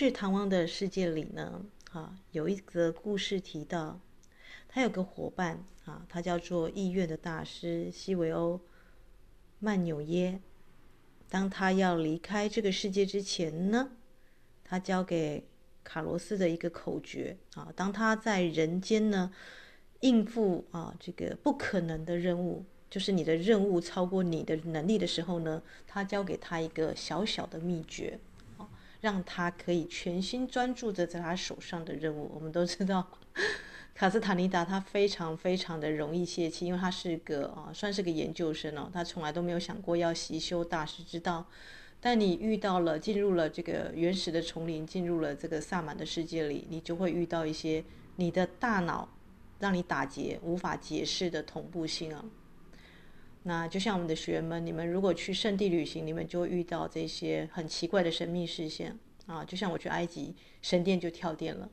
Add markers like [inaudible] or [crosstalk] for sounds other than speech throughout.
在唐王的世界里呢，啊，有一个故事提到，他有个伙伴啊，他叫做意愿的大师西维欧曼纽耶。当他要离开这个世界之前呢，他交给卡罗斯的一个口诀啊，当他在人间呢应付啊这个不可能的任务，就是你的任务超过你的能力的时候呢，他交给他一个小小的秘诀，让他可以全心专注的在他手上的任务。我们都知道。卡斯塔尼达他非常非常的容易泄气，因为他是个啊，算是个研究生哦，他从来都没有想过要习修大师之道。但你遇到了，进入了这个原始的丛林，进入了这个萨满的世界里，你就会遇到一些你的大脑让你打结、无法解释的同步性啊。那就像我们的学员们，你们如果去圣地旅行，你们就会遇到这些很奇怪的神秘事件啊。就像我去埃及，神殿就跳电了。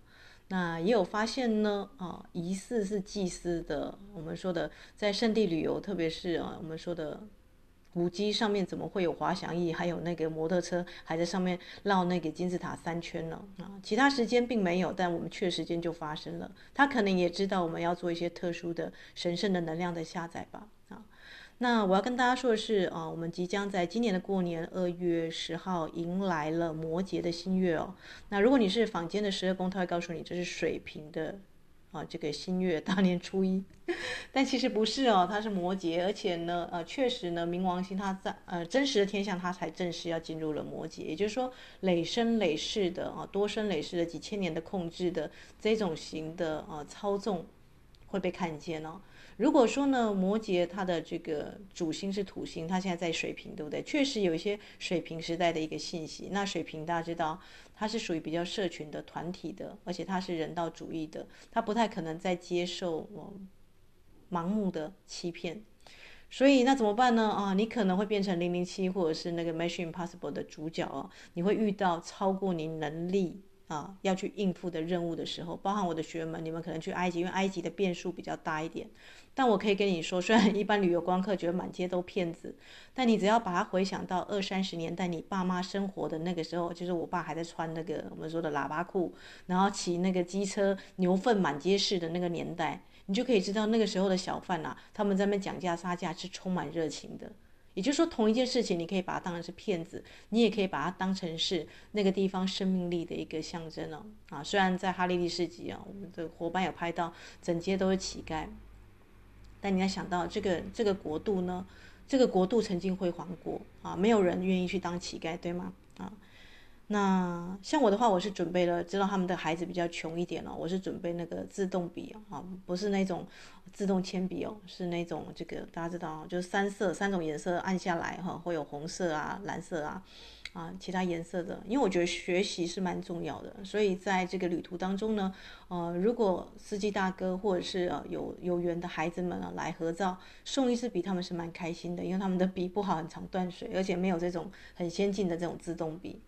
那也有发现呢，啊，疑似是祭司的。我们说的在圣地旅游，特别是啊，我们说的古迹上面怎么会有滑翔翼，还有那个摩托车还在上面绕那个金字塔三圈呢？啊，其他时间并没有，但我们去的时间就发生了。他可能也知道我们要做一些特殊的神圣的能量的下载吧。那我要跟大家说的是啊，我们即将在今年的过年二月十号迎来了摩羯的新月哦。那如果你是坊间的十二宫，他会告诉你这是水瓶的啊这个新月大年初一，[laughs] 但其实不是哦，它是摩羯，而且呢呃确实呢冥王星它在呃真实的天象它才正式要进入了摩羯，也就是说累生累世的啊多生累世的几千年的控制的这种型的啊操纵会被看见哦。如果说呢，摩羯它的这个主星是土星，它现在在水瓶，对不对？确实有一些水瓶时代的一个信息。那水瓶大家知道，它是属于比较社群的团体的，而且它是人道主义的，它不太可能再接受盲目的欺骗。所以那怎么办呢？啊，你可能会变成零零七或者是那个 Mission Impossible 的主角哦，你会遇到超过你能力。啊，要去应付的任务的时候，包含我的学员们，你们可能去埃及，因为埃及的变数比较大一点。但我可以跟你说，虽然一般旅游观客觉得满街都骗子，但你只要把它回想到二三十年代你爸妈生活的那个时候，就是我爸还在穿那个我们说的喇叭裤，然后骑那个机车，牛粪满街市的那个年代，你就可以知道那个时候的小贩呐、啊，他们在那边讲价杀价是充满热情的。也就是说，同一件事情，你可以把它当成是骗子，你也可以把它当成是那个地方生命力的一个象征哦。啊，虽然在哈利利市集啊，我们的伙伴有拍到整街都是乞丐，但你要想到这个这个国度呢，这个国度曾经辉煌过啊，没有人愿意去当乞丐，对吗？那像我的话，我是准备了，知道他们的孩子比较穷一点哦，我是准备那个自动笔啊，不是那种自动铅笔哦，是那种这个大家知道，就是三色三种颜色按下来哈，会有红色啊、蓝色啊啊其他颜色的，因为我觉得学习是蛮重要的，所以在这个旅途当中呢，呃，如果司机大哥或者是呃有有缘的孩子们啊来合照，送一支笔，他们是蛮开心的，因为他们的笔不好，很常断水，而且没有这种很先进的这种自动笔。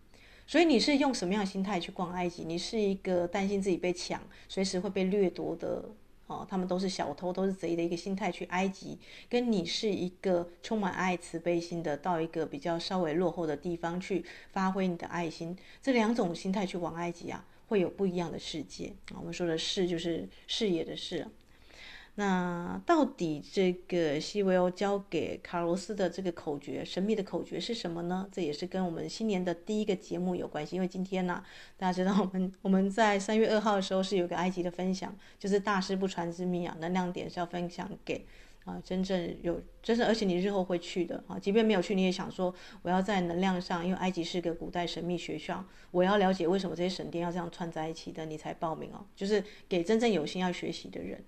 所以你是用什么样的心态去逛埃及？你是一个担心自己被抢，随时会被掠夺的哦，他们都是小偷，都是贼的一个心态去埃及，跟你是一个充满爱、慈悲心的，到一个比较稍微落后的地方去发挥你的爱心，这两种心态去往埃及啊，会有不一样的世界。我们说的视就是视野的视。那到底这个西维欧交给卡罗斯的这个口诀，神秘的口诀是什么呢？这也是跟我们新年的第一个节目有关系。因为今天呢、大家知道我们我们在三月二号的时候是有个埃及的分享，就是大师不传之秘啊，能量点是要分享给啊真正有真正，而且你日后会去的啊，即便没有去，你也想说我要在能量上，因为埃及是个古代神秘学校，我要了解为什么这些神殿要这样串在一起的，你才报名哦，就是给真正有心要学习的人。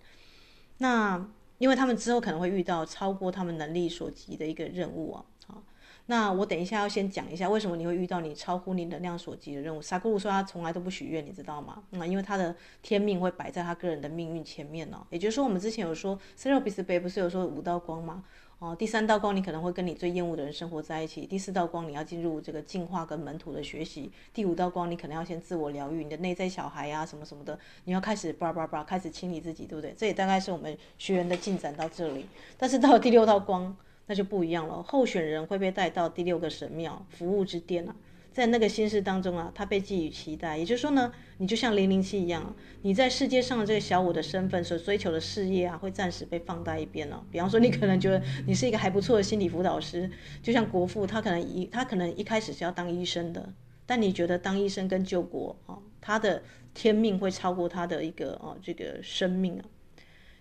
那因为他们之后可能会遇到超过他们能力所及的一个任务啊，好，那我等一下要先讲一下为什么你会遇到你超乎你能量所及的任务。萨古鲁说他从来都不许愿，你知道吗？那因为他的天命会摆在他个人的命运前面哦。也就是说，我们之前有说 Serapis Bey 不是有说五道光吗？哦，第三道光你可能会跟你最厌恶的人生活在一起；第四道光你要进入这个进化跟门徒的学习；第五道光你可能要先自我疗愈，你的内在小孩呀什么什么的，你要开始叭叭叭开始清理自己，对不对？这也大概是我们学员的进展到这里。但是到了第六道光，那就不一样了，候选人会被带到第六个神庙服务之殿啊。在那个心事当中啊，他被寄予期待。也就是说呢，你就像零零七一样，你在世界上的这个小我的身份所追求的事业啊，会暂时被放在一边了。比方说，你可能觉得你是一个还不错的心理辅导师，就像国父，他可能一他可能一开始是要当医生的，但你觉得当医生跟救国啊，他的天命会超过他的一个啊这个生命啊，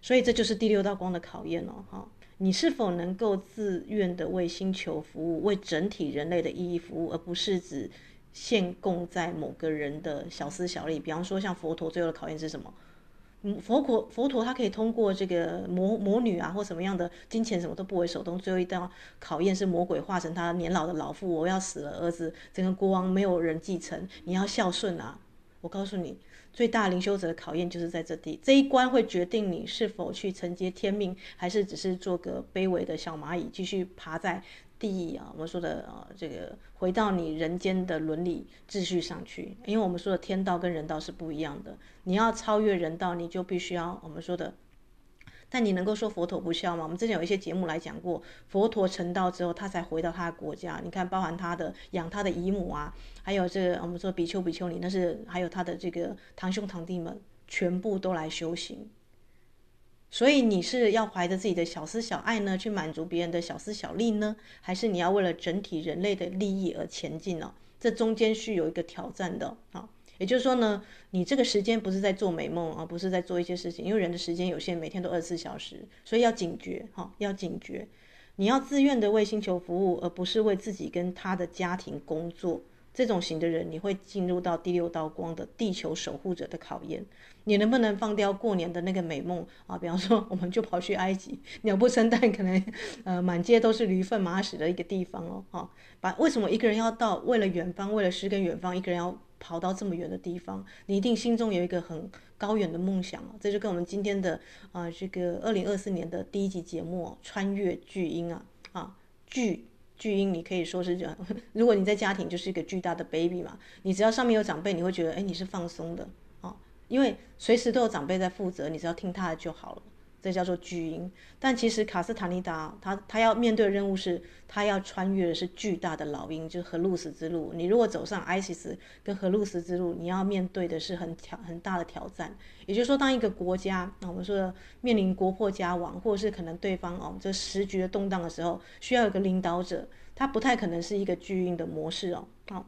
所以这就是第六道光的考验哦，哈。你是否能够自愿的为星球服务，为整体人类的意义服务，而不是只限供在某个人的小私小利？比方说，像佛陀最后的考验是什么？嗯，佛陀佛陀他可以通过这个魔魔女啊，或什么样的金钱什么都不为所动。最后一道考验是魔鬼化成他年老的老父，我要死了，儿子整个国王没有人继承，你要孝顺啊！我告诉你。最大灵修者的考验就是在这地，这一关会决定你是否去承接天命，还是只是做个卑微的小蚂蚁，继续爬在地啊，我们说的啊，这个回到你人间的伦理秩序上去。因为我们说的天道跟人道是不一样的，你要超越人道，你就必须要我们说的。但你能够说佛陀不孝吗？我们之前有一些节目来讲过，佛陀成道之后，他才回到他的国家。你看，包含他的养他的姨母啊，还有这个我们说比丘比丘尼，那是还有他的这个堂兄堂弟们，全部都来修行。所以你是要怀着自己的小私小爱呢，去满足别人的小私小利呢，还是你要为了整体人类的利益而前进呢？这中间是有一个挑战的啊。也就是说呢，你这个时间不是在做美梦啊，不是在做一些事情，因为人的时间有限，每天都二十四小时，所以要警觉哈，要警觉，你要自愿的为星球服务，而不是为自己跟他的家庭工作。这种型的人，你会进入到第六道光的地球守护者的考验。你能不能放掉过年的那个美梦啊？比方说，我们就跑去埃及，鸟不生蛋，可能呃满街都是驴粪马屎的一个地方哦。哈，把为什么一个人要到为了远方，为了诗跟远方，一个人要跑到这么远的地方？你一定心中有一个很高远的梦想啊。这就跟我们今天的啊、这个二零二四年的第一集节目《穿越巨婴》啊啊巨。巨婴，你可以说是这样。[laughs] 如果你在家庭就是一个巨大的 baby 嘛，你只要上面有长辈，你会觉得，哎，你是放松的啊，因为随时都有长辈在负责，你只要听他的就好了。这叫做巨婴，但其实卡斯塔尼达他他要面对的任务是，他要穿越的是巨大的老鹰，就是荷鲁斯之路。你如果走上 ISIS 跟荷鲁斯之路，你要面对的是很挑很大的挑战。也就是说，当一个国家，那我们说的面临国破家亡，或者是可能对方哦这时局的动荡的时候，需要有个领导者，他不太可能是一个巨婴的模式哦。好，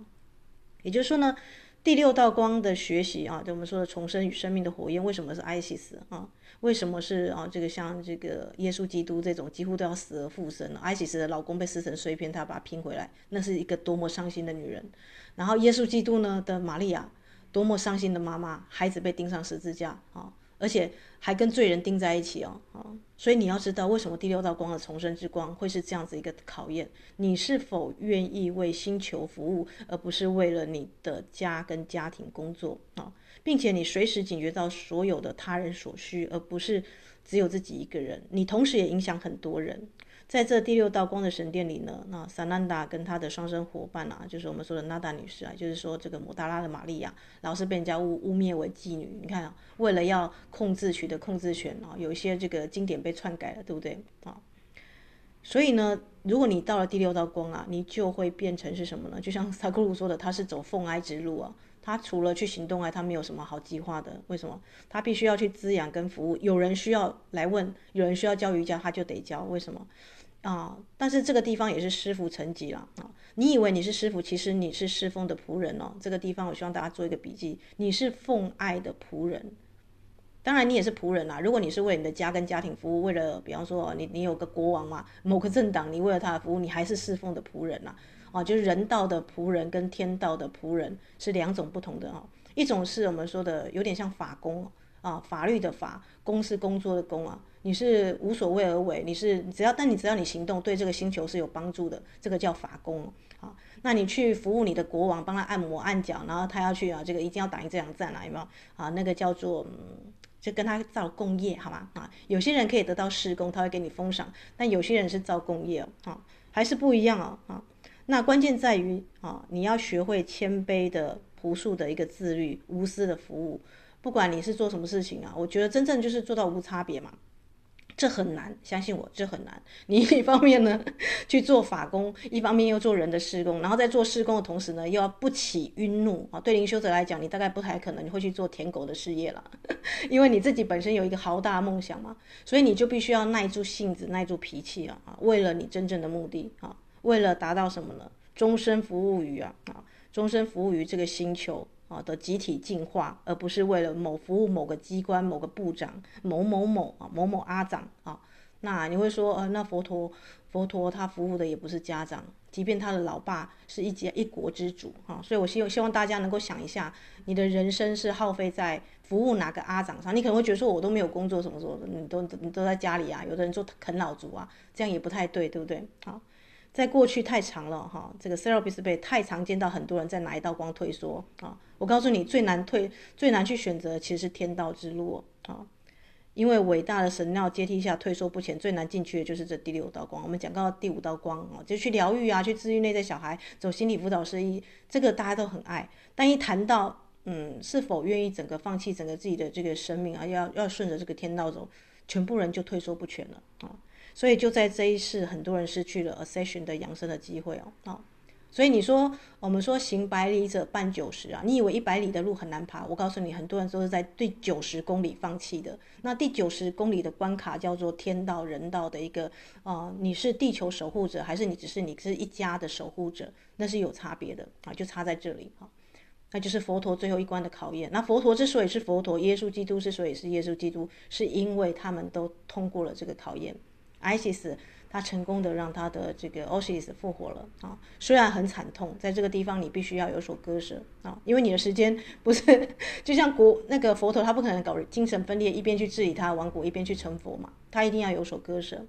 也就是说呢，第六道光的学习啊，就我们说的重生与生命的火焰，为什么是 ISIS 啊？为什么是啊？这个像这个耶稣基督这种几乎都要死而复生了。艾西斯的老公被撕成碎片，他把它拼回来，那是一个多么伤心的女人。然后耶稣基督呢的玛利亚，多么伤心的妈妈，孩子被钉上十字架啊，而且还跟罪人钉在一起哦啊。所以你要知道，为什么第六道光的重生之光会是这样子一个考验？你是否愿意为星球服务，而不是为了你的家跟家庭工作啊？并且你随时警觉到所有的他人所需，而不是只有自己一个人。你同时也影响很多人。在这第六道光的神殿里呢，那萨南达跟他的双生伙伴啊，就是我们说的娜达女士啊，就是说这个摩达拉的玛利亚，老是被人家污污蔑为妓女。你看啊，为了要控制取得控制权啊，有一些这个经典被篡改了，对不对啊？所以呢，如果你到了第六道光啊，你就会变成是什么呢？就像萨库鲁说的，他是走奉爱之路啊。他除了去行动外，他没有什么好计划的。为什么？他必须要去滋养跟服务。有人需要来问，有人需要教瑜伽，他就得教。为什么？啊！但是这个地方也是师傅层级了啊！你以为你是师傅，其实你是师父的仆人哦。这个地方我希望大家做一个笔记：你是奉爱的仆人。当然，你也是仆人啦。如果你是为你的家跟家庭服务，为了比方说你你有个国王嘛，某个政党，你为了他的服务，你还是侍奉的仆人啦。啊就是人道的仆人跟天道的仆人是两种不同的哈。一种是我们说的有点像法工啊，法律的法，公是工作的工啊。你是无所谓而为，你是只要但你只要你行动对这个星球是有帮助的，这个叫法工啊。那你去服务你的国王，帮他按摩按脚，然后他要去啊，这个一定要打赢这场战啊，有没有啊？那个叫做嗯，就跟他造共业好吗？啊，有些人可以得到施工，他会给你封赏，但有些人是造共业啊，还是不一样啊啊。那关键在于啊，你要学会谦卑的、朴素的一个自律、无私的服务。不管你是做什么事情啊，我觉得真正就是做到无差别嘛。这很难，相信我，这很难。你一方面呢去做法工，一方面又做人的施工，然后在做施工的同时呢，又要不起晕怒啊。对灵修者来讲，你大概不太可能你会去做舔狗的事业了，[laughs] 因为你自己本身有一个豪大梦想嘛，所以你就必须要耐住性子，耐住脾气啊啊，为了你真正的目的啊，为了达到什么呢？终身服务于啊啊，终身服务于这个星球。啊的集体进化，而不是为了某服务某个机关、某个部长、某某某啊、某某阿长啊。那你会说，呃，那佛陀佛陀他服务的也不是家长，即便他的老爸是一家一国之主啊。所以我希望希望大家能够想一下，你的人生是耗费在服务哪个阿长上？你可能会觉得说，我都没有工作，什么什么，你都你都在家里啊。有的人做啃老族啊，这样也不太对，对不对？好。在过去太长了哈，这个 Serapis Bey 太常见到很多人在拿一道光退缩啊。我告诉你，最难退、最难去选择其实是天道之路啊。因为伟大的神庙阶梯下退缩不前，最难进去的就是这第六道光。我们讲到第五道光啊，就去疗愈啊，去治愈内在小孩，走心理辅导师一，这个大家都很爱。但一谈到嗯，是否愿意整个放弃整个自己的这个生命啊，要要顺着这个天道走，全部人就退缩不前了啊。所以就在这一世，很多人失去了 Ascension 的养生的机会哦。啊，所以你说我们说行百里者半九十啊，你以为一百里的路很难爬？我告诉你，很多人都是在第九十公里放弃的。那第九十公里的关卡叫做天道人道的一个啊，你是地球守护者，还是你只是你是一家的守护者？那是有差别的啊，就差在这里哈。那就是佛陀最后一关的考验。那佛陀之所以是佛陀，耶稣基督之所以是耶稣基督，是因为他们都通过了这个考验。Isis 他成功的让他的这个 OSIS 复活了啊，虽然很惨痛，在这个地方你必须要有所割舍啊，因为你的时间不是 [laughs] 就像国那个佛陀，他不可能搞精神分裂，一边去治理他的王国，一边去成佛嘛，他一定要有所割舍。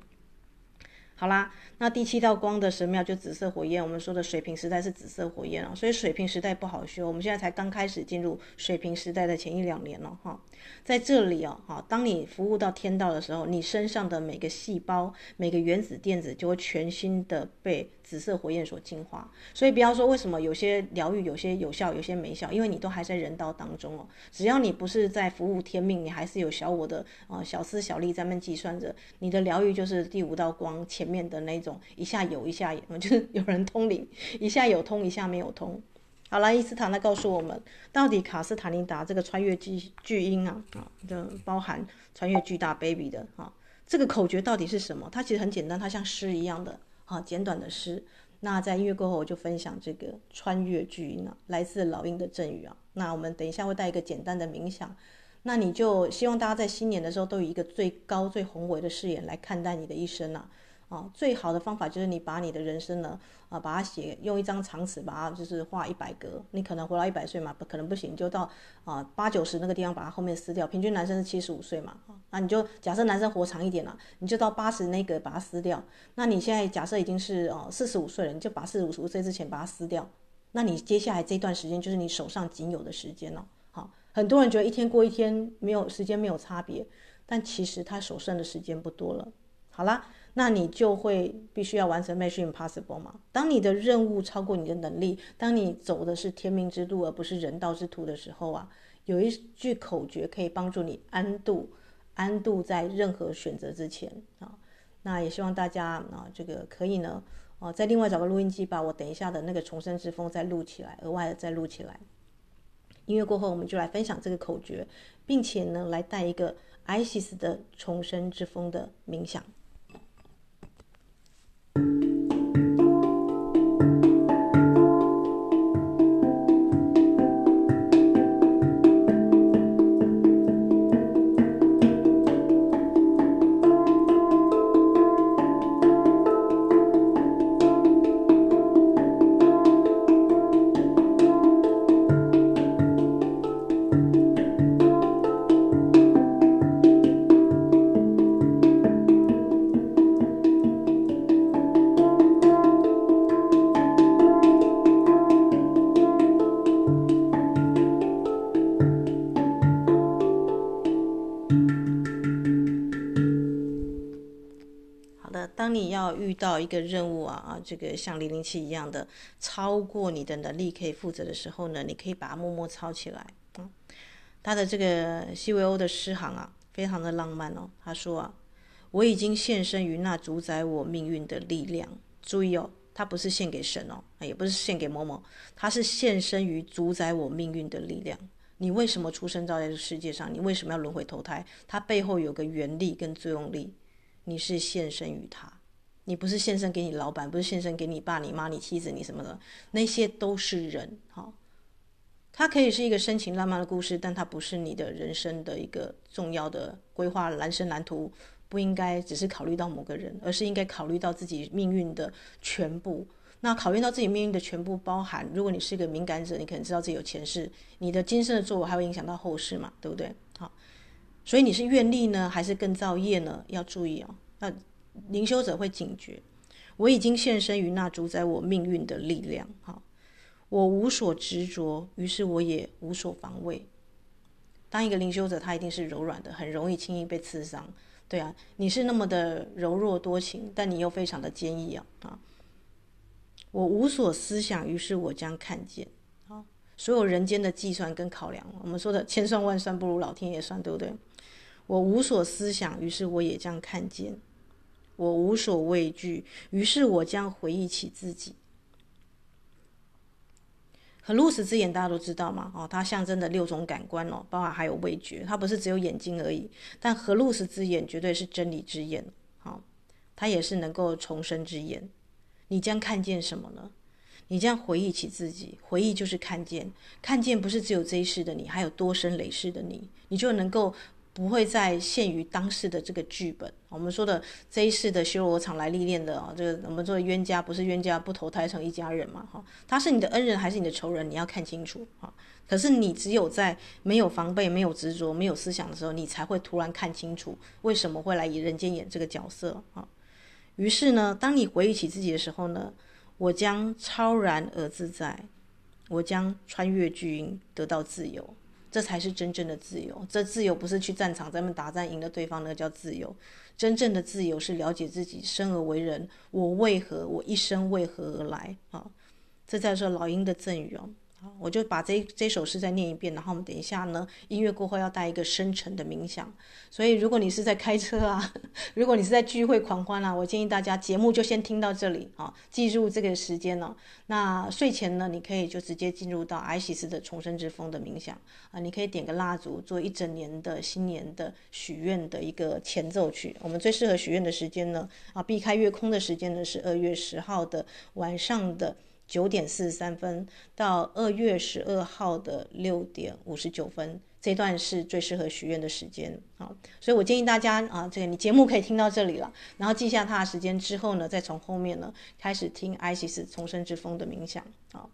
好啦，那第七道光的神庙就紫色火焰，我们说的水瓶时代是紫色火焰啊，所以水瓶时代不好修，我们现在才刚开始进入水瓶时代的前一两年了哈。在这里哦，哈，当你服务到天道的时候，你身上的每个细胞、每个原子电子就会全新的被紫色火焰所净化。所以不要说为什么有些疗愈有些有效，有些没效，因为你都还在人道当中哦。只要你不是在服务天命，你还是有小我的啊小思小力在那计算着，你的疗愈就是第五道光前面的那种，一下有一下有，[laughs] 就是有人通灵，一下有通，一下没有通。好了，伊斯塔那告诉我们，到底卡斯塔尼达这个穿越巨巨婴啊啊，就包含穿越巨大 baby 的啊，这个口诀到底是什么？它其实很简单，它像诗一样的啊，简短的诗。那在音乐过后，我就分享这个穿越巨婴啊，来自老鹰的赠语啊。那我们等一下会带一个简单的冥想，那你就希望大家在新年的时候都有一个最高最宏伟的视野来看待你的一生啊。啊，最好的方法就是你把你的人生呢，啊，把它写用一张长尺把它就是画一百格，你可能活到一百岁嘛，不可能不行，就到啊八九十那个地方把它后面撕掉。平均男生是七十五岁嘛，啊，那你就假设男生活长一点了，你就到八十那个把它撕掉。那你现在假设已经是哦四十五岁了，你就把四十五岁之前把它撕掉。那你接下来这段时间就是你手上仅有的时间了。好，很多人觉得一天过一天没有时间没有差别，但其实他手剩的时间不多了。好啦。那你就会必须要完成 Mission Impossible 嘛？当你的任务超过你的能力，当你走的是天命之路而不是人道之途的时候啊，有一句口诀可以帮助你安度，安度在任何选择之前啊。那也希望大家啊，这个可以呢，啊，再另外找个录音机，把我等一下的那个重生之风再录起来，额外的再录起来。音乐过后，我们就来分享这个口诀，并且呢，来带一个 Isis 的重生之风的冥想。一个任务啊啊，这个像零零七一样的超过你的能力可以负责的时候呢，你可以把它默默抄起来。嗯，他的这个西维欧的诗行啊，非常的浪漫哦。他说啊，我已经献身于那主宰我命运的力量。注意哦，他不是献给神哦，也不是献给某某，他是献身于主宰我命运的力量。你为什么出生在这个世界上？你为什么要轮回投胎？它背后有个原力跟作用力，你是献身于他。你不是献身给你老板，不是献身给你爸、你妈、你妻子、你什么的，那些都是人。好，它可以是一个深情浪漫的故事，但它不是你的人生的一个重要的规划。人生蓝图不应该只是考虑到某个人，而是应该考虑到自己命运的全部。那考虑到自己命运的全部，包含如果你是一个敏感者，你可能知道自己有前世，你的今生的作为还会影响到后世嘛，对不对？好，所以你是愿力呢，还是更造业呢？要注意哦。那灵修者会警觉，我已经献身于那主宰我命运的力量。好，我无所执着，于是我也无所防卫。当一个灵修者，他一定是柔软的，很容易轻易被刺伤。对啊，你是那么的柔弱多情，但你又非常的坚毅啊啊。我无所思想，于是我将看见。啊，所有人间的计算跟考量，我们说的千算万算不如老天爷算，对不对？我无所思想，于是我也将看见。我无所畏惧，于是我将回忆起自己。和露丝之眼大家都知道嘛？哦，它象征的六种感官哦，包括还有味觉，它不是只有眼睛而已。但和露丝之眼绝对是真理之眼，好，它也是能够重生之眼。你将看见什么呢？你将回忆起自己，回忆就是看见，看见不是只有这一世的你，还有多生累世的你，你就能够不会再限于当时的这个剧本。我们说的这一世的修罗场来历练的啊，这个我们说的冤家不是冤家不投胎成一家人嘛？哈，他是你的恩人还是你的仇人？你要看清楚啊。可是你只有在没有防备、没有执着、没有思想的时候，你才会突然看清楚为什么会来以人间演这个角色啊。于是呢，当你回忆起自己的时候呢，我将超然而自在，我将穿越巨婴，得到自由，这才是真正的自由。这自由不是去战场咱们打战赢了对方，那个叫自由。真正的自由是了解自己生而为人，我为何，我一生为何而来啊？这叫做老鹰的赠语哦。我就把这这首诗再念一遍，然后我们等一下呢，音乐过后要带一个深沉的冥想。所以，如果你是在开车啊，[laughs] 如果你是在聚会狂欢啊，我建议大家节目就先听到这里啊，记住这个时间呢。那睡前呢，你可以就直接进入到 ISIS 的重生之风的冥想啊，你可以点个蜡烛，做一整年的新年的许愿的一个前奏曲。我们最适合许愿的时间呢，啊，避开月空的时间呢是二月十号的晚上的。九点四十三分到二月十二号的六点五十九分，这段是最适合许愿的时间啊，所以我建议大家啊，这个你节目可以听到这里了，然后记下它的时间之后呢，再从后面呢开始听 ISIS 重生之风的冥想啊。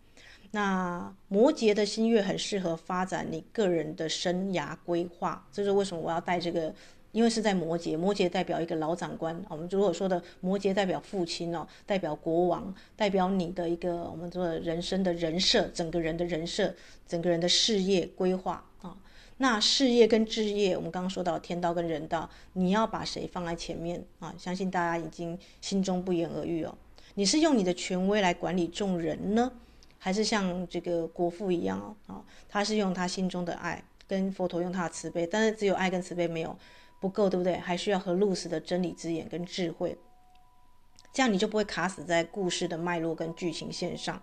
那摩羯的新月很适合发展你个人的生涯规划，这是为什么我要带这个。因为是在摩羯，摩羯代表一个老长官。我们如果说的摩羯代表父亲哦，代表国王，代表你的一个我们说人生的人设，整个人的人设，整个人的事业规划啊。那事业跟志业，我们刚刚说到天道跟人道，你要把谁放在前面啊？相信大家已经心中不言而喻哦。你是用你的权威来管理众人呢，还是像这个国父一样哦？啊，他是用他心中的爱，跟佛陀用他的慈悲，但是只有爱跟慈悲没有。不够，对不对？还需要和露丝的真理之眼跟智慧，这样你就不会卡死在故事的脉络跟剧情线上。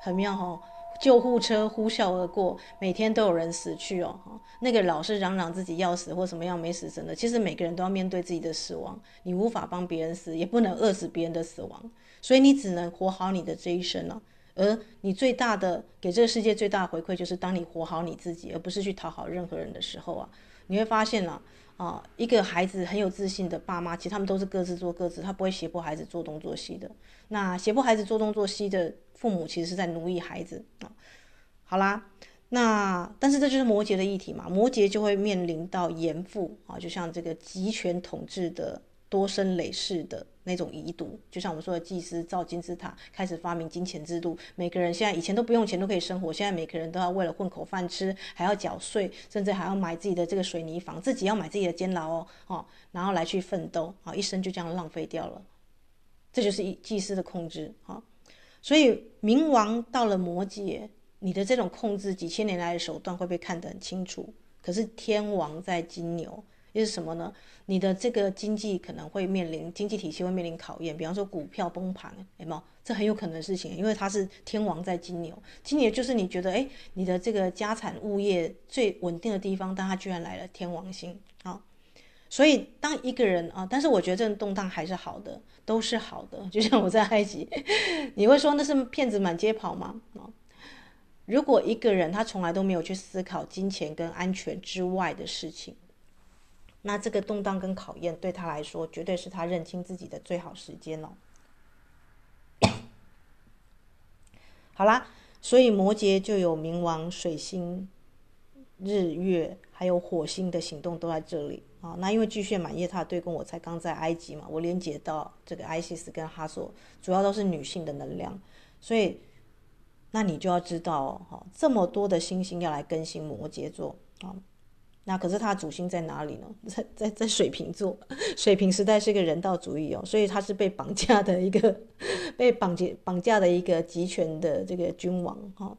很妙哦，救护车呼啸而过，每天都有人死去哦。那个老是嚷嚷自己要死或什么样没死神的，其实每个人都要面对自己的死亡。你无法帮别人死，也不能饿死别人的死亡，所以你只能活好你的这一生了。而你最大的给这个世界最大的回馈，就是当你活好你自己，而不是去讨好任何人的时候啊，你会发现呢，啊，一个孩子很有自信的爸妈，其实他们都是各自做各自，他不会胁迫孩子做东做西的。那胁迫孩子做东做西的父母，其实是在奴役孩子啊。好啦，那但是这就是摩羯的议题嘛，摩羯就会面临到严父啊，就像这个集权统治的。多生累世的那种遗毒，就像我们说的祭司造金字塔，开始发明金钱制度。每个人现在以前都不用钱都可以生活，现在每个人都要为了混口饭吃，还要缴税，甚至还要买自己的这个水泥房，自己要买自己的监牢哦，哦，然后来去奋斗啊，一生就这样浪费掉了。这就是一祭司的控制啊，所以冥王到了摩羯，你的这种控制几千年来的手段会被看得很清楚。可是天王在金牛，又是什么呢？你的这个经济可能会面临经济体系会面临考验，比方说股票崩盘，有没有？这很有可能的事情，因为它是天王在金牛，金牛就是你觉得哎，你的这个家产物业最稳定的地方，但它居然来了天王星啊！所以当一个人啊，但是我觉得这种动荡还是好的，都是好的。就像我在埃及，[laughs] 你会说那是骗子满街跑吗？啊，如果一个人他从来都没有去思考金钱跟安全之外的事情。那这个动荡跟考验对他来说，绝对是他认清自己的最好时间哦。好啦，所以摩羯就有冥王、水星、日月，还有火星的行动都在这里啊。那因为巨蟹满月，他的对宫我才刚在埃及嘛，我连接到这个艾西斯跟哈索，主要都是女性的能量，所以那你就要知道哦，这么多的星星要来更新摩羯座啊。那可是他的主星在哪里呢？[laughs] 在在在水瓶座，水瓶时代是一个人道主义哦，所以他是被绑架的一个，[laughs] 被绑架绑架的一个集权的这个君王哈。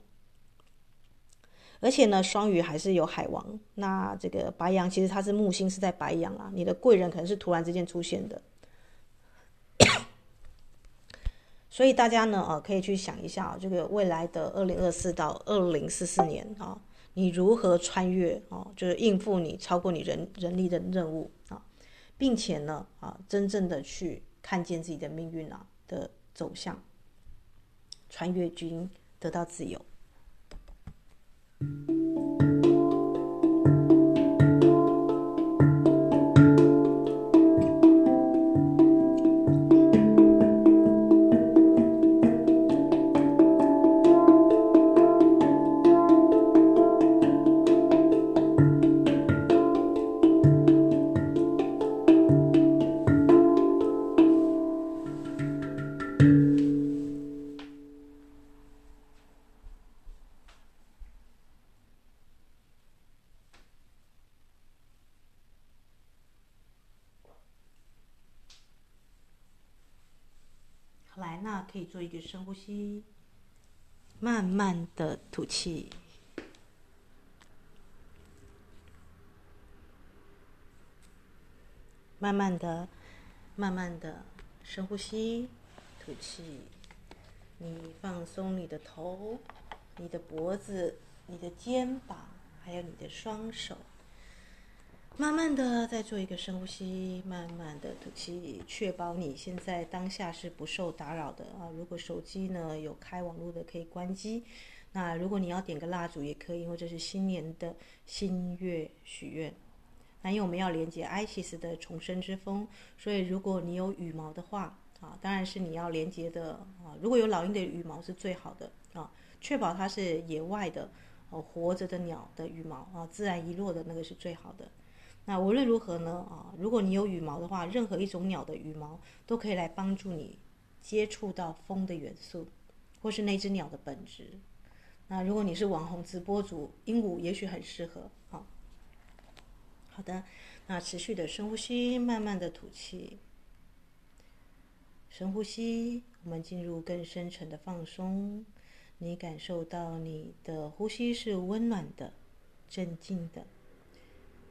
而且呢，双鱼还是有海王。那这个白羊其实他是木星是在白羊啊，你的贵人可能是突然之间出现的。所以大家呢，呃，可以去想一下这个未来的二零二四到二零四四年啊。你如何穿越哦？就是应付你超过你人人力的任务啊，并且呢啊，真正的去看见自己的命运啊的走向，穿越军得到自由。深呼吸，慢慢的吐气，慢慢的、慢慢的深呼吸，吐气。你放松你的头、你的脖子、你的肩膀，还有你的双手。慢慢的再做一个深呼吸，慢慢的吐气，确保你现在当下是不受打扰的啊。如果手机呢有开网络的，可以关机。那如果你要点个蜡烛也可以，因为这是新年的新月许愿。那因为我们要连接 ISIS 的重生之风，所以如果你有羽毛的话啊，当然是你要连接的啊。如果有老鹰的羽毛是最好的啊，确保它是野外的哦，活着的鸟的羽毛啊，自然遗落的那个是最好的。那无论如何呢？啊，如果你有羽毛的话，任何一种鸟的羽毛都可以来帮助你接触到风的元素，或是那只鸟的本质。那如果你是网红直播主，鹦鹉也许很适合。好，好的，那持续的深呼吸，慢慢的吐气。深呼吸，我们进入更深层的放松。你感受到你的呼吸是温暖的、镇静的。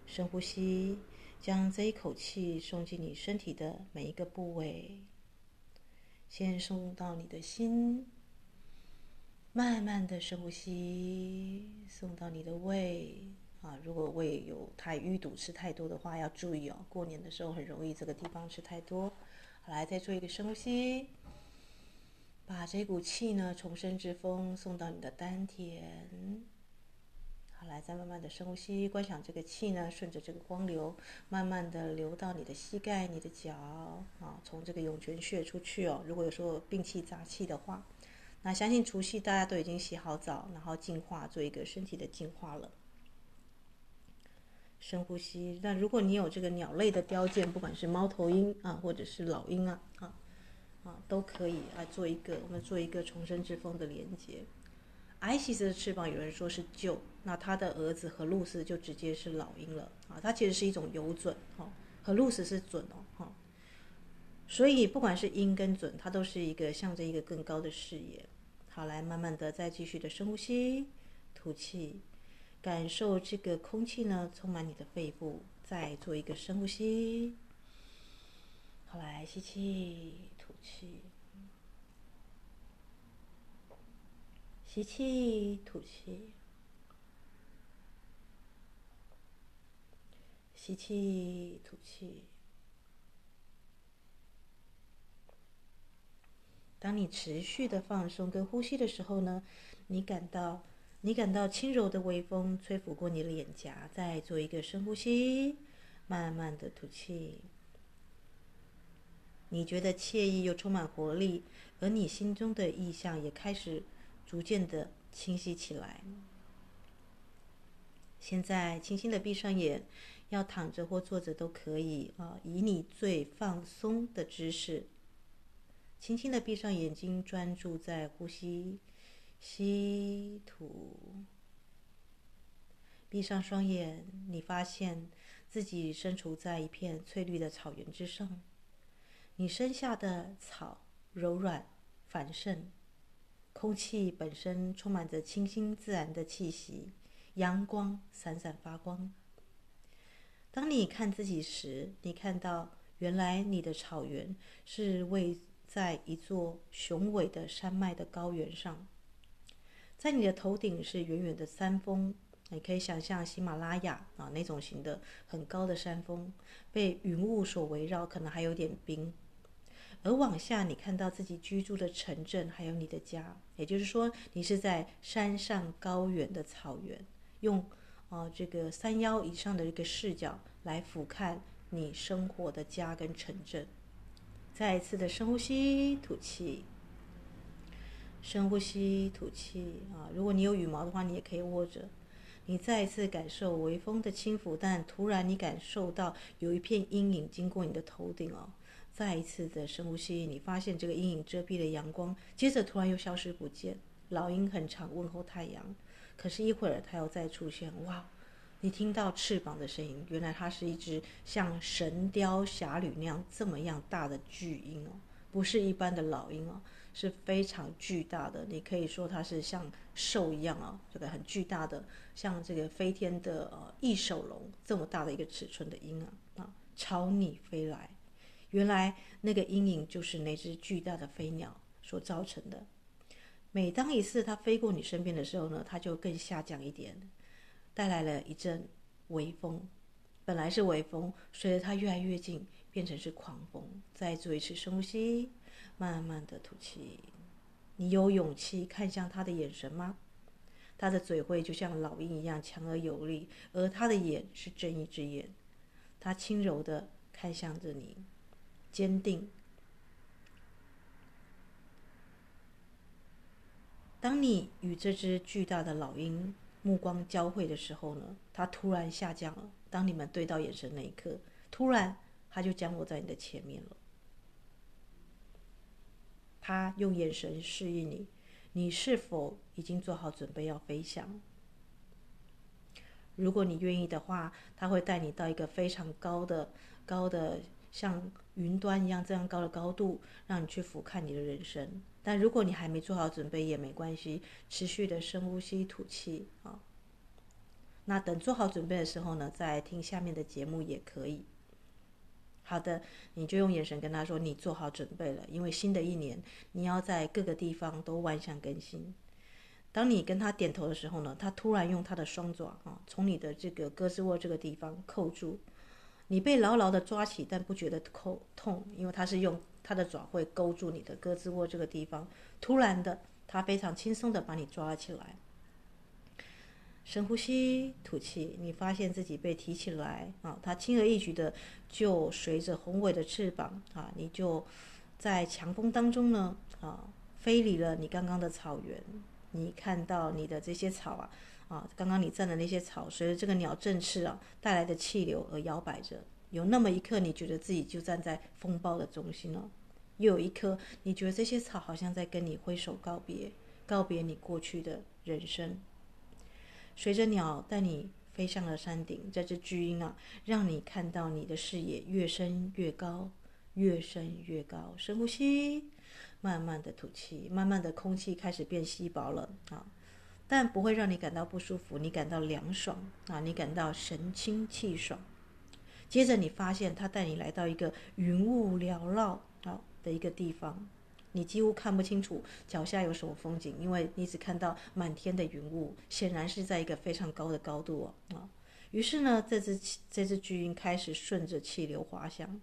深呼吸，将这一口气送进你身体的每一个部位，先送到你的心，慢慢的深呼吸，送到你的胃啊。如果胃有太淤堵，吃太多的话要注意哦。过年的时候很容易这个地方吃太多。来再做一个深呼吸，把这股气呢，重生之风送到你的丹田。来，再慢慢的深呼吸，观想这个气呢，顺着这个光流，慢慢的流到你的膝盖、你的脚，啊，从这个涌泉穴出去哦。如果有时候病气杂气的话，那相信除夕大家都已经洗好澡，然后净化，做一个身体的净化了。深呼吸。那如果你有这个鸟类的雕件，不管是猫头鹰啊，或者是老鹰啊，啊，啊，都可以来做一个，我们做一个重生之风的连接。艾西斯的翅膀，有人说是旧，那他的儿子和露丝就直接是老鹰了啊。它其实是一种游准哦，和露丝是准哦哈。所以不管是鹰跟准，它都是一个象征一个更高的视野。好，来慢慢的再继续的深呼吸，吐气，感受这个空气呢，充满你的肺部。再做一个深呼吸。好，来吸气，吐气，吸气，吐气，吸气，吐气。当你持续的放松跟呼吸的时候呢，你感到你感到轻柔的微风吹拂过你的脸颊，再做一个深呼吸，慢慢的吐气。你觉得惬意又充满活力，而你心中的意象也开始逐渐的清晰起来。现在轻轻的闭上眼，要躺着或坐着都可以啊，以你最放松的姿势。轻轻的闭上眼睛，专注在呼吸，吸吐。闭上双眼，你发现自己身处在一片翠绿的草原之上。你身下的草柔软繁盛，空气本身充满着清新自然的气息，阳光闪闪发光。当你看自己时，你看到原来你的草原是位在一座雄伟的山脉的高原上，在你的头顶是远远的山峰，你可以想象喜马拉雅啊那种型的很高的山峰，被云雾所围绕，可能还有点冰。而往下，你看到自己居住的城镇，还有你的家，也就是说，你是在山上高原的草原，用啊、呃、这个三腰以上的一个视角来俯瞰你生活的家跟城镇。再一次的深呼吸，吐气。深呼吸，吐气。啊，如果你有羽毛的话，你也可以握着。你再一次感受微风的轻抚，但突然你感受到有一片阴影经过你的头顶哦。再一次的深呼吸，你发现这个阴影遮蔽了阳光，接着突然又消失不见。老鹰很常问候太阳，可是一会儿它又再出现。哇！你听到翅膀的声音，原来它是一只像《神雕侠侣》那样这么样大的巨鹰哦，不是一般的老鹰哦，是非常巨大的。你可以说它是像兽一样啊，这个很巨大的，像这个飞天的呃翼手龙这么大的一个尺寸的鹰啊啊，朝你飞来。原来那个阴影就是那只巨大的飞鸟所造成的。每当一次它飞过你身边的时候呢，它就更下降一点。带来了一阵微风，本来是微风，随着它越来越近，变成是狂风。再做一次深呼吸，慢慢的吐气。你有勇气看向他的眼神吗？他的嘴会就像老鹰一样强而有力，而他的眼是正义之眼。他轻柔的看向着你，坚定。当你与这只巨大的老鹰。目光交汇的时候呢，他突然下降了。当你们对到眼神那一刻，突然他就降落在你的前面了。他用眼神示意你，你是否已经做好准备要飞翔？如果你愿意的话，他会带你到一个非常高的、高的像云端一样这样高的高度，让你去俯瞰你的人生。但如果你还没做好准备也没关系，持续的深呼吸吐气啊。那等做好准备的时候呢，再听下面的节目也可以。好的，你就用眼神跟他说你做好准备了，因为新的一年你要在各个地方都万象更新。当你跟他点头的时候呢，他突然用他的双爪啊，从你的这个胳肢窝这个地方扣住，你被牢牢的抓起，但不觉得扣痛，因为它是用。它的爪会勾住你的胳肢窝这个地方，突然的，它非常轻松的把你抓起来。深呼吸，吐气，你发现自己被提起来啊，它轻而易举的就随着宏伟的翅膀啊，你就在强风当中呢啊，飞离了你刚刚的草原。你看到你的这些草啊啊，刚刚你站的那些草，随着这个鸟振翅啊带来的气流而摇摆着。有那么一刻，你觉得自己就站在风暴的中心了；又有一刻，你觉得这些草好像在跟你挥手告别，告别你过去的人生。随着鸟带你飞向了山顶，这只巨鹰啊，让你看到你的视野越升越高，越升越高。深呼吸，慢慢的吐气，慢慢的空气开始变稀薄了啊。但不会让你感到不舒服，你感到凉爽啊，你感到神清气爽。接着你发现他带你来到一个云雾缭绕啊的一个地方，你几乎看不清楚脚下有什么风景，因为你只看到满天的云雾，显然是在一个非常高的高度啊啊。于是呢，这只这只巨鹰开始顺着气流滑翔，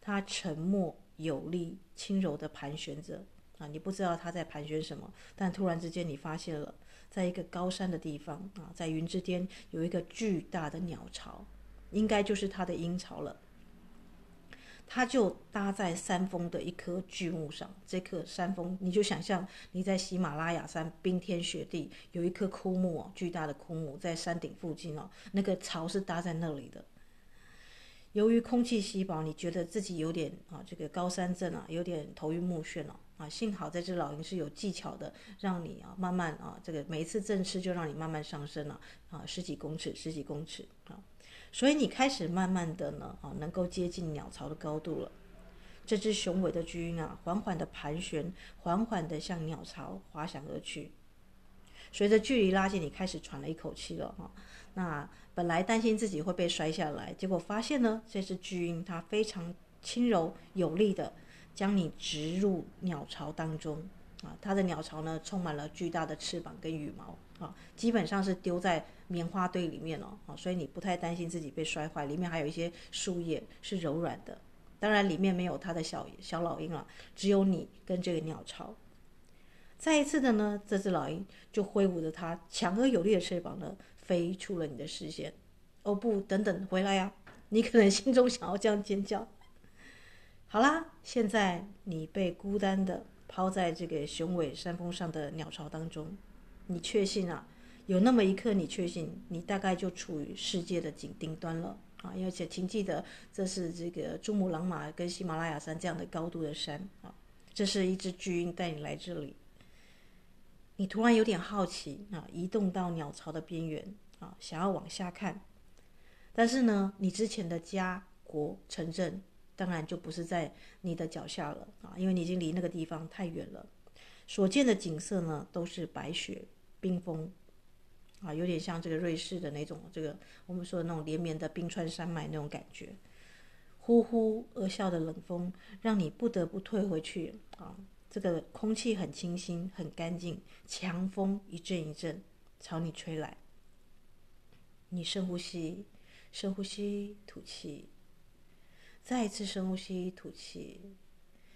它沉默有力、轻柔地盘旋着啊，你不知道它在盘旋什么，但突然之间你发现了，在一个高山的地方啊，在云之巅有一个巨大的鸟巢。应该就是它的鹰巢了。它就搭在山峰的一棵巨木上。这棵山峰，你就想象你在喜马拉雅山冰天雪地，有一棵枯木哦，巨大的枯木在山顶附近哦，那个巢是搭在那里的。由于空气稀薄，你觉得自己有点啊，这个高山症啊，有点头晕目眩了啊。啊幸好这只老鹰是有技巧的，让你啊慢慢啊，这个每一次振翅就让你慢慢上升了啊，十几公尺，十几公尺啊。所以你开始慢慢的呢，啊，能够接近鸟巢的高度了。这只雄伟的巨鹰啊，缓缓的盘旋，缓缓的向鸟巢滑翔而去。随着距离拉近，你开始喘了一口气了哈。那本来担心自己会被摔下来，结果发现呢，这只巨鹰它非常轻柔有力的将你植入鸟巢当中啊。它的鸟巢呢，充满了巨大的翅膀跟羽毛啊，基本上是丢在。棉花堆里面哦，所以你不太担心自己被摔坏。里面还有一些树叶是柔软的，当然里面没有它的小小老鹰了，只有你跟这个鸟巢。再一次的呢，这只老鹰就挥舞着它强而有力的翅膀呢，飞出了你的视线。哦不，等等，回来呀！你可能心中想要这样尖叫。好啦，现在你被孤单的抛在这个雄伟山峰上的鸟巢当中，你确信啊？有那么一刻，你确信你大概就处于世界的顶顶端了啊！而且请记得，这是这个珠穆朗玛跟喜马拉雅山这样的高度的山啊！这是一只巨鹰带你来这里，你突然有点好奇啊，移动到鸟巢的边缘啊，想要往下看，但是呢，你之前的家国城镇当然就不是在你的脚下了啊，因为你已经离那个地方太远了，所见的景色呢都是白雪冰封。啊，有点像这个瑞士的那种，这个我们说的那种连绵的冰川山脉那种感觉。呼呼而啸的冷风让你不得不退回去啊。这个空气很清新，很干净，强风一阵一阵朝你吹来。你深呼吸，深呼吸，吐气，再一次深呼吸，吐气。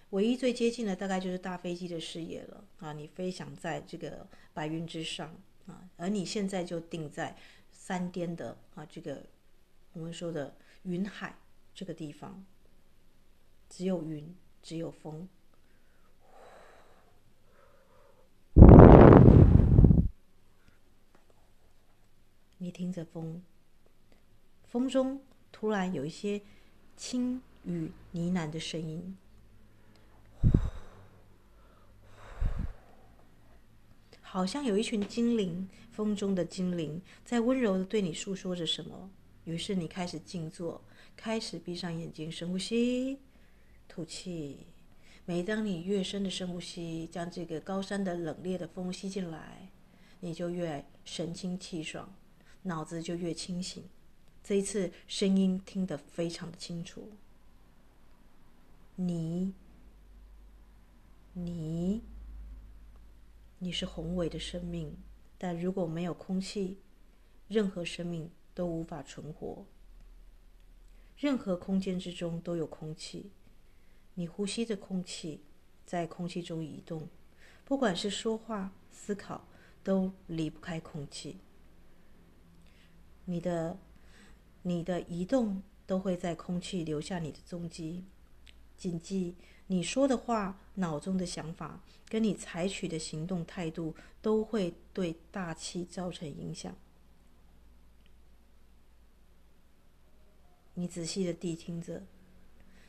唯一最接近的大概就是大飞机的视野了啊！你飞翔在这个白云之上。啊，而你现在就定在山巅的啊，这个我们说的云海这个地方，只有云，只有风。你听着风，风中突然有一些轻语呢喃的声音。好像有一群精灵，风中的精灵，在温柔地对你诉说着什么。于是你开始静坐，开始闭上眼睛，深呼吸，吐气。每当你越深的深呼吸，将这个高山的冷冽的风吸进来，你就越神清气爽，脑子就越清醒。这一次声音听得非常的清楚。你，你。你是宏伟的生命，但如果没有空气，任何生命都无法存活。任何空间之中都有空气，你呼吸着空气，在空气中移动，不管是说话、思考，都离不开空气。你的、你的移动都会在空气留下你的踪迹。谨记。你说的话、脑中的想法，跟你采取的行动态度，都会对大气造成影响。你仔细的地听着，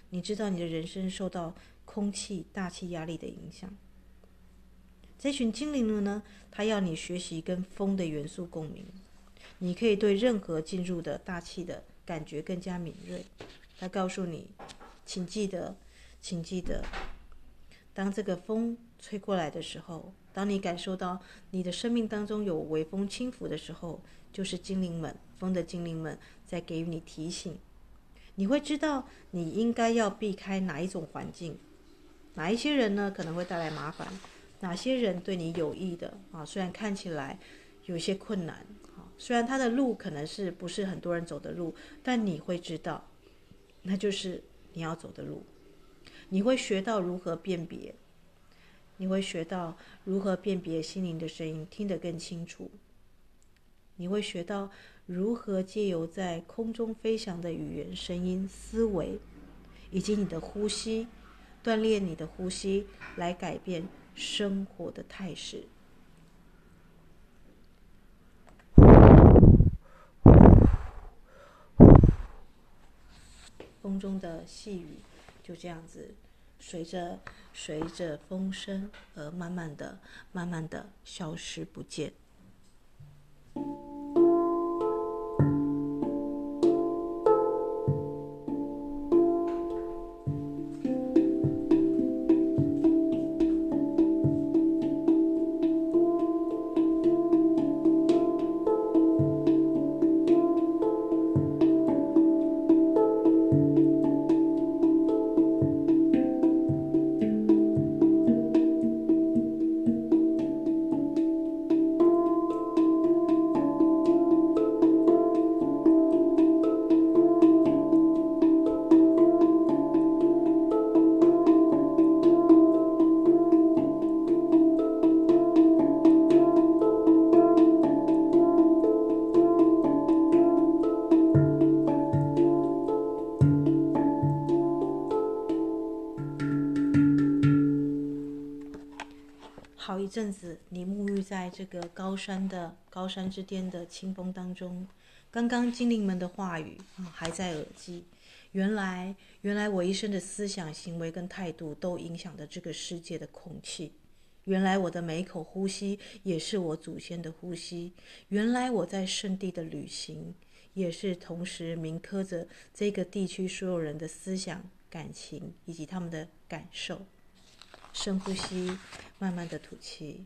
你知道你的人生受到空气、大气压力的影响。这群精灵们呢，他要你学习跟风的元素共鸣，你可以对任何进入的大气的感觉更加敏锐。他告诉你，请记得。请记得，当这个风吹过来的时候，当你感受到你的生命当中有微风轻拂的时候，就是精灵们，风的精灵们在给予你提醒。你会知道你应该要避开哪一种环境，哪一些人呢，可能会带来麻烦，哪些人对你有益的啊？虽然看起来有些困难，虽然他的路可能是不是很多人走的路，但你会知道，那就是你要走的路。你会学到如何辨别。你会学到如何辨别心灵的声音，听得更清楚。你会学到如何借由在空中飞翔的语言、声音、思维，以及你的呼吸，锻炼你的呼吸，来改变生活的态势。风中的细雨就这样子。随着随着风声而慢慢的、慢慢的消失不见。这个高山的高山之巅的清风当中。刚刚精灵们的话语啊，还在耳际。原来，原来我一生的思想、行为跟态度都影响着这个世界的空气。原来我的每一口呼吸也是我祖先的呼吸。原来我在圣地的旅行，也是同时铭刻着这个地区所有人的思想、感情以及他们的感受。深呼吸，慢慢的吐气。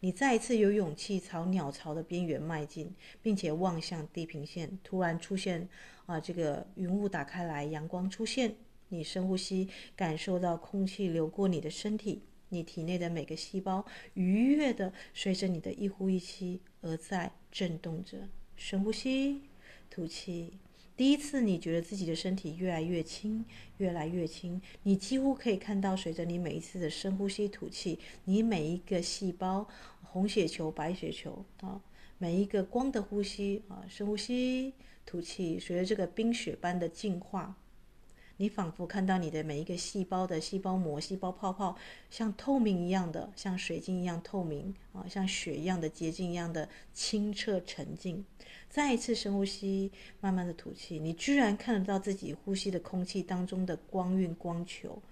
你再一次有勇气朝鸟巢的边缘迈进，并且望向地平线。突然出现啊，这个云雾打开来，阳光出现。你深呼吸，感受到空气流过你的身体，你体内的每个细胞愉悦的随着你的一呼一吸而在震动着。深呼吸，吐气。第一次，你觉得自己的身体越来越轻，越来越轻。你几乎可以看到，随着你每一次的深呼吸、吐气，你每一个细胞，红血球、白血球啊，每一个光的呼吸啊，深呼吸、吐气，随着这个冰雪般的净化。你仿佛看到你的每一个细胞的细胞膜、细胞泡泡，像透明一样的，像水晶一样透明啊，像雪一样的洁净一样的清澈沉静。再一次深呼吸，慢慢的吐气，你居然看得到自己呼吸的空气当中的光晕光球，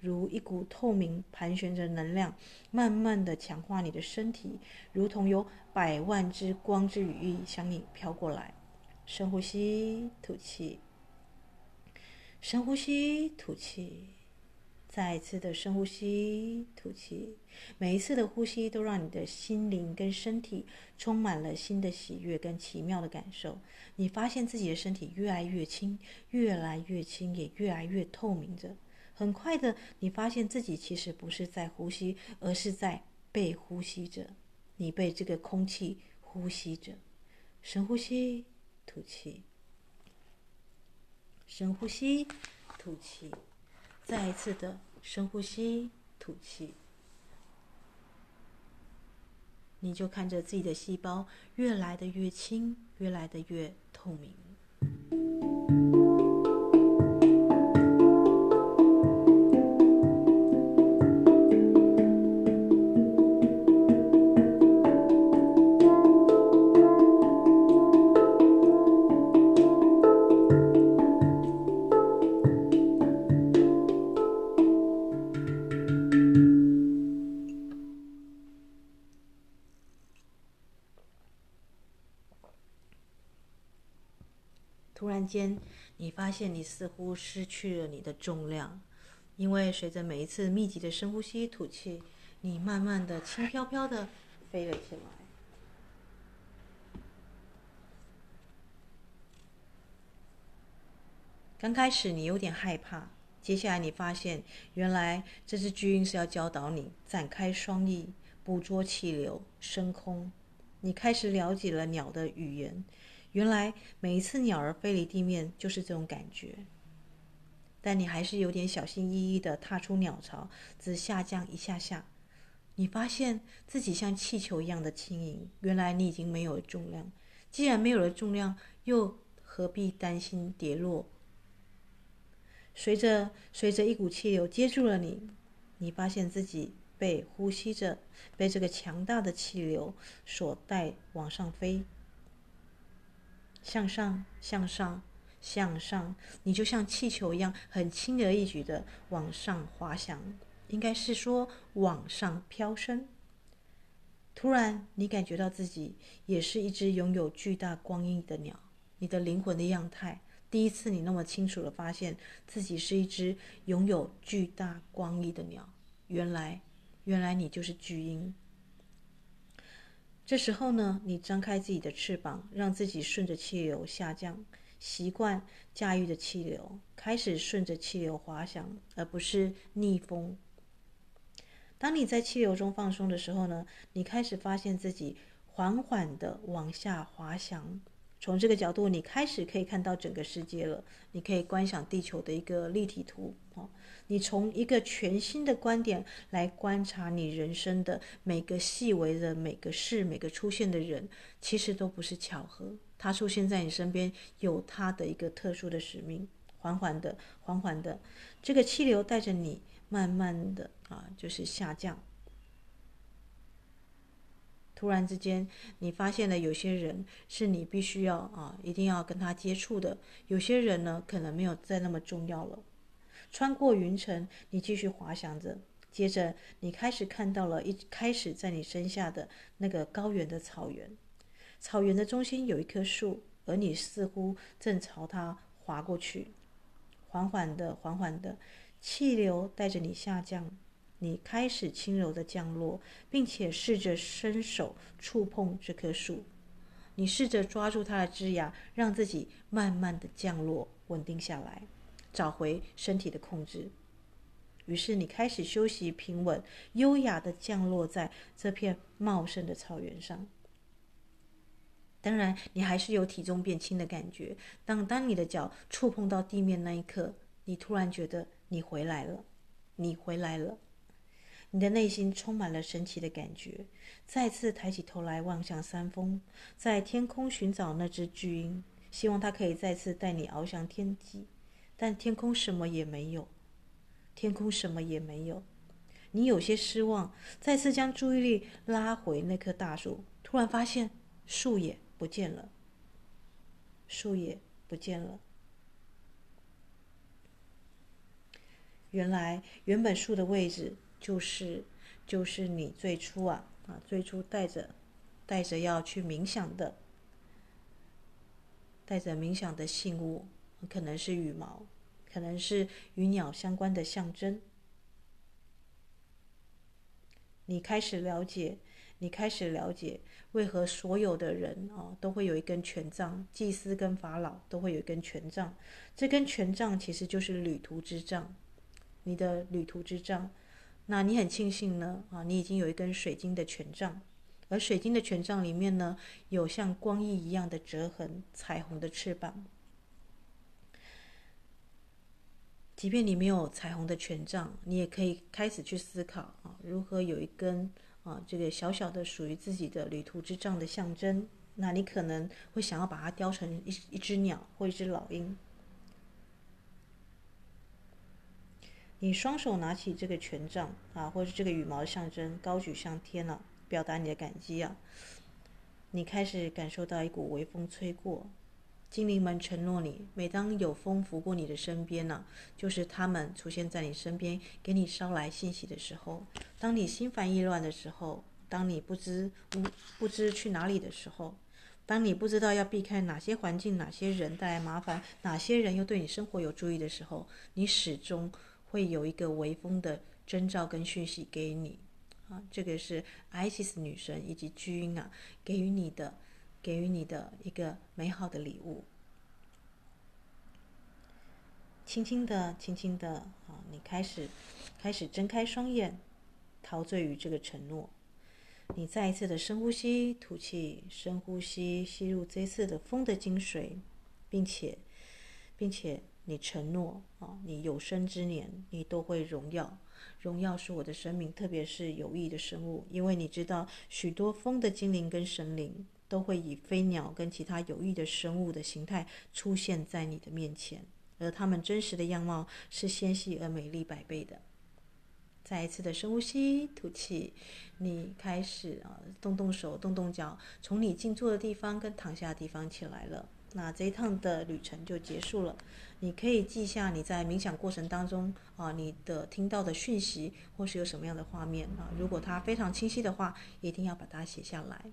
如一股透明盘旋着能量，慢慢的强化你的身体，如同有百万只光之羽翼向你飘过来。深呼吸，吐气。深呼吸，吐气，再一次的深呼吸，吐气。每一次的呼吸都让你的心灵跟身体充满了新的喜悦跟奇妙的感受。你发现自己的身体越来越轻，越来越轻，也越来越透明着。很快的，你发现自己其实不是在呼吸，而是在被呼吸着。你被这个空气呼吸着。深呼吸，吐气。深呼吸，吐气，再一次的深呼吸，吐气。你就看着自己的细胞越来的越轻，越来的越透明。间，你发现你似乎失去了你的重量，因为随着每一次密集的深呼吸、吐气，你慢慢的轻飘飘的飞了起来。刚开始你有点害怕，接下来你发现，原来这只巨鹰是要教导你展开双翼，捕捉气流，升空。你开始了解了鸟的语言，原来每一次鸟儿飞离地面就是这种感觉。但你还是有点小心翼翼地踏出鸟巢，只下降一下下。你发现自己像气球一样的轻盈，原来你已经没有了重量。既然没有了重量，又何必担心跌落？随着随着一股气流接住了你，你发现自己。被呼吸着，被这个强大的气流所带往上飞，向上，向上，向上，你就像气球一样，很轻而易举的往上滑翔，应该是说往上飘升。突然，你感觉到自己也是一只拥有巨大光翼的鸟，你的灵魂的样态，第一次你那么清楚的发现自己是一只拥有巨大光翼的鸟，原来。原来你就是巨鹰。这时候呢，你张开自己的翅膀，让自己顺着气流下降，习惯驾驭着气流，开始顺着气流滑翔，而不是逆风。当你在气流中放松的时候呢，你开始发现自己缓缓地往下滑翔。从这个角度，你开始可以看到整个世界了。你可以观想地球的一个立体图，哦，你从一个全新的观点来观察你人生的每个细微的每个事，每个出现的人，其实都不是巧合。他出现在你身边，有他的一个特殊的使命。缓缓的，缓缓的，这个气流带着你慢慢的啊，就是下降。突然之间，你发现了有些人是你必须要啊，一定要跟他接触的。有些人呢，可能没有再那么重要了。穿过云层，你继续滑翔着。接着，你开始看到了一开始在你身下的那个高原的草原。草原的中心有一棵树，而你似乎正朝它滑过去。缓缓的，缓缓的，气流带着你下降。你开始轻柔的降落，并且试着伸手触碰这棵树。你试着抓住它的枝芽，让自己慢慢的降落，稳定下来，找回身体的控制。于是你开始休息，平稳、优雅的降落在这片茂盛的草原上。当然，你还是有体重变轻的感觉。当当你的脚触碰到地面那一刻，你突然觉得你回来了，你回来了。你的内心充满了神奇的感觉，再次抬起头来望向山峰，在天空寻找那只巨鹰，希望它可以再次带你翱翔天际，但天空什么也没有，天空什么也没有。你有些失望，再次将注意力拉回那棵大树，突然发现树也不见了，树也不见了。原来原本树的位置。就是，就是你最初啊啊，最初带着，带着要去冥想的，带着冥想的信物，可能是羽毛，可能是与鸟相关的象征。你开始了解，你开始了解，为何所有的人啊都会有一根权杖，祭司跟法老都会有一根权杖，这根权杖其实就是旅途之杖，你的旅途之杖。那你很庆幸呢，啊，你已经有一根水晶的权杖，而水晶的权杖里面呢，有像光翼一样的折痕，彩虹的翅膀。即便你没有彩虹的权杖，你也可以开始去思考啊，如何有一根啊这个小小的属于自己的旅途之杖的象征。那你可能会想要把它雕成一一只鸟或一只老鹰。你双手拿起这个权杖啊，或是这个羽毛的象征，高举向天了，表达你的感激啊。你开始感受到一股微风吹过，精灵们承诺你，每当有风拂过你的身边呢，就是他们出现在你身边，给你捎来信息的时候。当你心烦意乱的时候，当你不知不不知去哪里的时候，当你不知道要避开哪些环境、哪些人带来麻烦，哪些人又对你生活有注意的时候，你始终。会有一个微风的征兆跟讯息给你，啊，这个是 Isis 女神以及巨婴啊给予你的，给予你的一个美好的礼物。轻轻的，轻轻的，啊，你开始，开始睁开双眼，陶醉于这个承诺。你再一次的深呼吸，吐气，深呼吸，吸入这次的风的精髓，并且，并且你承诺啊，你有生之年你都会荣耀，荣耀是我的生命，特别是有益的生物，因为你知道许多风的精灵跟神灵都会以飞鸟跟其他有益的生物的形态出现在你的面前，而它们真实的样貌是纤细而美丽百倍的。再一次的深呼吸，吐气，你开始啊动动手，动动脚，从你静坐的地方跟躺下的地方起来了。那这一趟的旅程就结束了。你可以记下你在冥想过程当中啊，你的听到的讯息，或是有什么样的画面啊。如果它非常清晰的话，一定要把它写下来。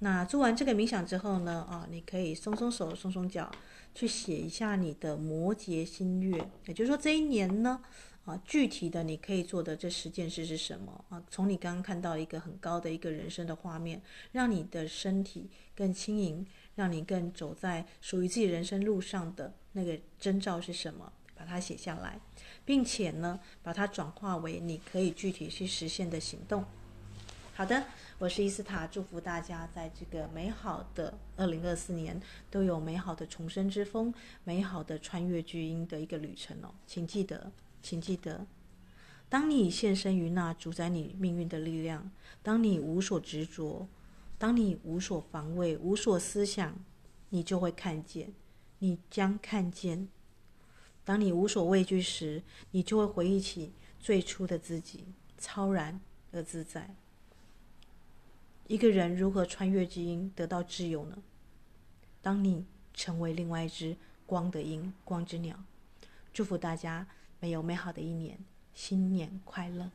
那做完这个冥想之后呢，啊，你可以松松手，松松脚，去写一下你的摩羯新月，也就是说这一年呢。啊，具体的你可以做的这十件事是什么啊？从你刚刚看到一个很高的一个人生的画面，让你的身体更轻盈，让你更走在属于自己人生路上的那个征兆是什么？把它写下来，并且呢，把它转化为你可以具体去实现的行动。好的，我是伊斯塔，祝福大家在这个美好的二零二四年都有美好的重生之风，美好的穿越巨婴的一个旅程哦，请记得。请记得，当你献身于那主宰你命运的力量，当你无所执着，当你无所防卫、无所思想，你就会看见，你将看见。当你无所畏惧时，你就会回忆起最初的自己，超然而自在。一个人如何穿越基因得到自由呢？当你成为另外一只光的鹰，光之鸟。祝福大家。没有美好的一年，新年快乐。